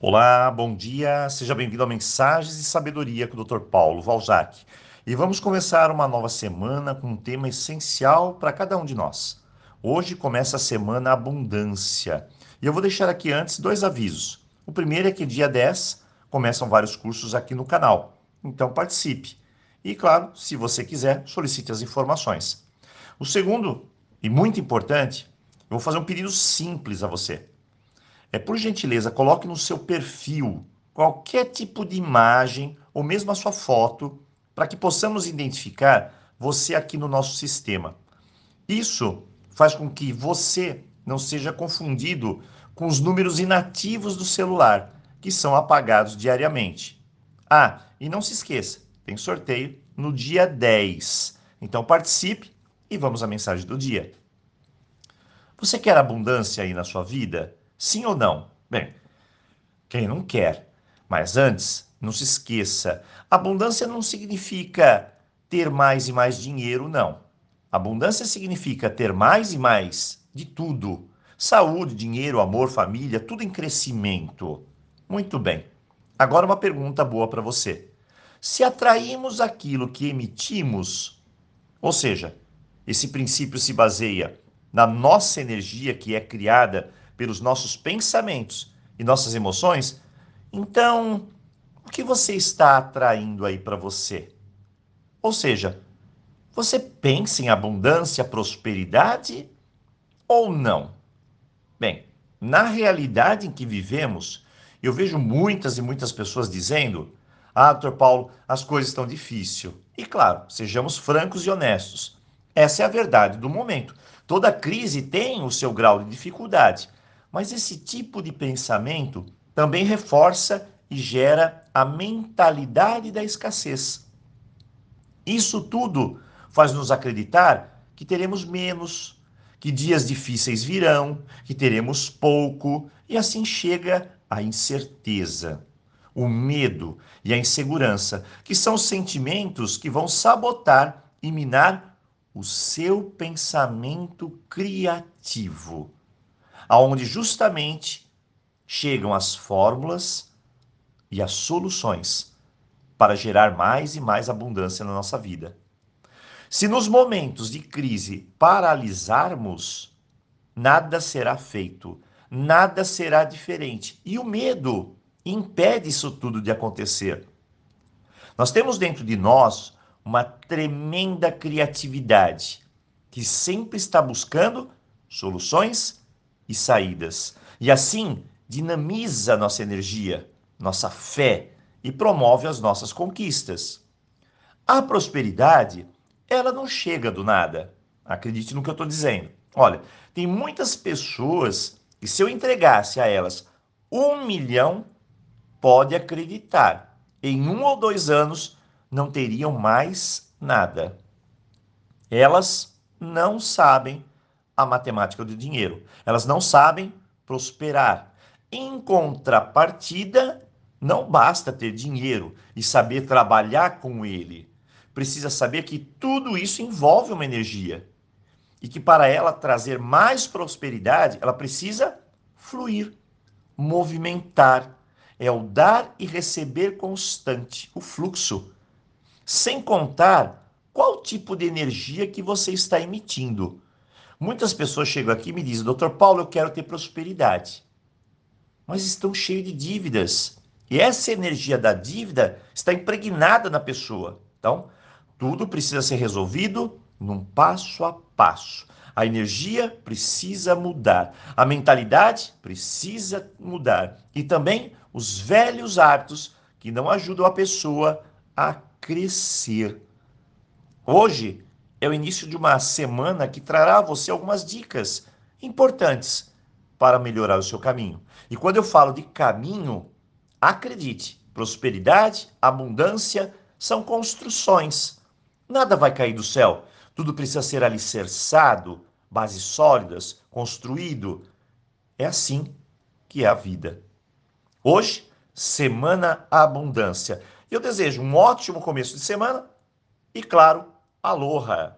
Olá, bom dia, seja bem-vindo a Mensagens de Sabedoria com o Dr. Paulo Valzac. E vamos começar uma nova semana com um tema essencial para cada um de nós. Hoje começa a semana Abundância. E eu vou deixar aqui antes dois avisos. O primeiro é que dia 10 começam vários cursos aqui no canal. Então participe. E claro, se você quiser, solicite as informações. O segundo, e muito importante, eu vou fazer um pedido simples a você é por gentileza, coloque no seu perfil qualquer tipo de imagem ou mesmo a sua foto para que possamos identificar você aqui no nosso sistema. Isso faz com que você não seja confundido com os números inativos do celular, que são apagados diariamente. Ah, e não se esqueça, tem sorteio no dia 10. Então participe e vamos à mensagem do dia. Você quer abundância aí na sua vida? Sim ou não? Bem, quem não quer? Mas antes, não se esqueça: abundância não significa ter mais e mais dinheiro, não. Abundância significa ter mais e mais de tudo: saúde, dinheiro, amor, família, tudo em crescimento. Muito bem. Agora, uma pergunta boa para você. Se atraímos aquilo que emitimos, ou seja, esse princípio se baseia na nossa energia que é criada pelos nossos pensamentos e nossas emoções, então o que você está atraindo aí para você? Ou seja, você pensa em abundância, prosperidade ou não? Bem, na realidade em que vivemos, eu vejo muitas e muitas pessoas dizendo: Ah, doutor Paulo, as coisas estão difíceis. E claro, sejamos francos e honestos. Essa é a verdade do momento. Toda crise tem o seu grau de dificuldade. Mas esse tipo de pensamento também reforça e gera a mentalidade da escassez. Isso tudo faz nos acreditar que teremos menos, que dias difíceis virão, que teremos pouco, e assim chega a incerteza, o medo e a insegurança, que são sentimentos que vão sabotar e minar o seu pensamento criativo aonde justamente chegam as fórmulas e as soluções para gerar mais e mais abundância na nossa vida. Se nos momentos de crise paralisarmos, nada será feito, nada será diferente. E o medo impede isso tudo de acontecer. Nós temos dentro de nós uma tremenda criatividade que sempre está buscando soluções e saídas. E assim dinamiza nossa energia, nossa fé e promove as nossas conquistas. A prosperidade, ela não chega do nada. Acredite no que eu estou dizendo. Olha, tem muitas pessoas que se eu entregasse a elas um milhão, pode acreditar, em um ou dois anos não teriam mais nada. Elas não sabem a matemática do dinheiro. Elas não sabem prosperar. Em contrapartida, não basta ter dinheiro e saber trabalhar com ele. Precisa saber que tudo isso envolve uma energia e que para ela trazer mais prosperidade, ela precisa fluir, movimentar. É o dar e receber constante, o fluxo. Sem contar qual tipo de energia que você está emitindo. Muitas pessoas chegam aqui e me dizem, doutor Paulo, eu quero ter prosperidade. Mas estão cheios de dívidas. E essa energia da dívida está impregnada na pessoa. Então, tudo precisa ser resolvido num passo a passo. A energia precisa mudar, a mentalidade precisa mudar e também os velhos hábitos que não ajudam a pessoa a crescer. Hoje, é o início de uma semana que trará a você algumas dicas importantes para melhorar o seu caminho. E quando eu falo de caminho, acredite, prosperidade, abundância são construções. Nada vai cair do céu. Tudo precisa ser alicerçado, bases sólidas, construído. É assim que é a vida. Hoje, semana abundância. Eu desejo um ótimo começo de semana e, claro, Aloha!